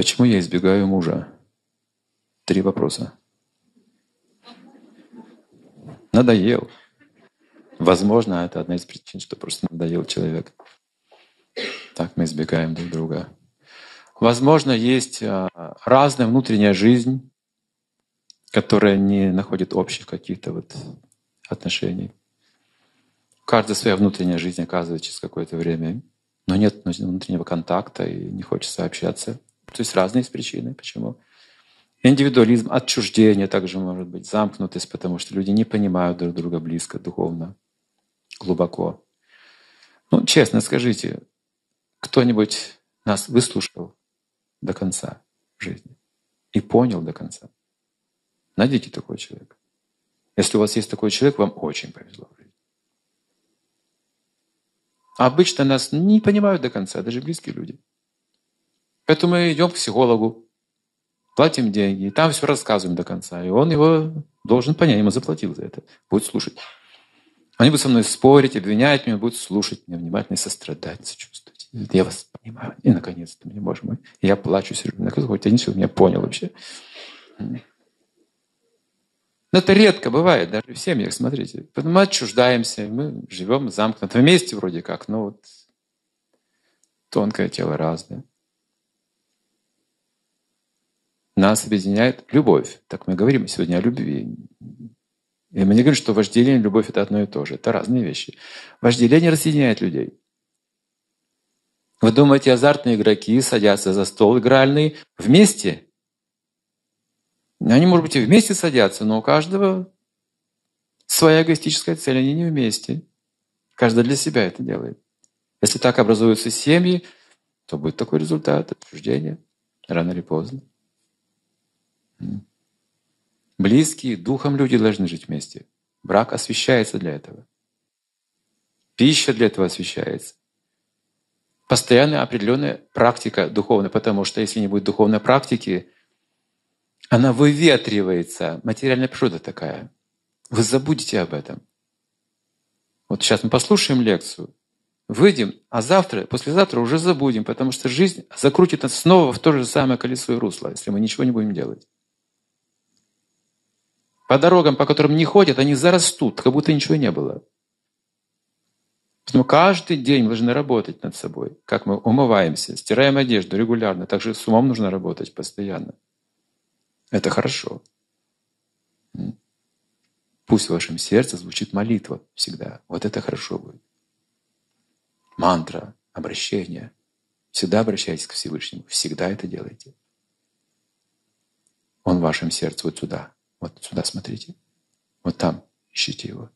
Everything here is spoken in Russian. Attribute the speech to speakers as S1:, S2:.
S1: Почему я избегаю мужа? Три вопроса. Надоел. Возможно, это одна из причин, что просто надоел человек. Так мы избегаем друг друга. Возможно, есть а, разная внутренняя жизнь, которая не находит общих каких-то вот отношений. Каждая своя внутренняя жизнь оказывается через какое-то время, но нет внутреннего контакта и не хочется общаться. То есть разные причины, почему. Индивидуализм, отчуждение также может быть, замкнутость, потому что люди не понимают друг друга близко, духовно, глубоко. Ну, честно скажите, кто-нибудь нас выслушал до конца жизни и понял до конца? Найдите такой человек. Если у вас есть такой человек, вам очень повезло обычно нас не понимают до конца, даже близкие люди. Поэтому мы идем к психологу, платим деньги, и там все рассказываем до конца. И он его должен понять, ему заплатил за это, будет слушать. Они будут со мной спорить, обвинять меня, будут слушать меня внимательно и сострадать, сочувствовать. Я вас понимаю. И наконец-то, мне, Боже мой, я плачу, сижу. Наконец, хоть один человек меня понял вообще. Но это редко бывает, даже в семьях, смотрите. Мы отчуждаемся, мы живем замкнуто вместе вроде как, но вот тонкое тело разное. Нас объединяет любовь. Так мы говорим сегодня о любви. И мы не говорим, что вожделение и любовь — это одно и то же. Это разные вещи. Вожделение разъединяет людей. Вы думаете, азартные игроки садятся за стол игральный вместе? Они, может быть, и вместе садятся, но у каждого своя эгоистическая цель, они не вместе. Каждый для себя это делает. Если так образуются семьи, то будет такой результат отчуждения рано или поздно. Близкие, духом люди должны жить вместе. Брак освещается для этого. Пища для этого освещается. Постоянная определенная практика духовная, потому что если не будет духовной практики, она выветривается. Материальная природа такая. Вы забудете об этом. Вот сейчас мы послушаем лекцию, выйдем, а завтра, послезавтра уже забудем, потому что жизнь закрутит нас снова в то же самое колесо и русло, если мы ничего не будем делать. По дорогам, по которым не ходят, они зарастут, как будто ничего не было. Поэтому каждый день мы должны работать над собой. Как мы умываемся, стираем одежду регулярно. Также с умом нужно работать постоянно. Это хорошо. Пусть в вашем сердце звучит молитва всегда. Вот это хорошо будет. Мантра, обращение. Всегда обращайтесь к Всевышнему. Всегда это делайте. Он в вашем сердце вот сюда. Вот сюда смотрите. Вот там ищите его.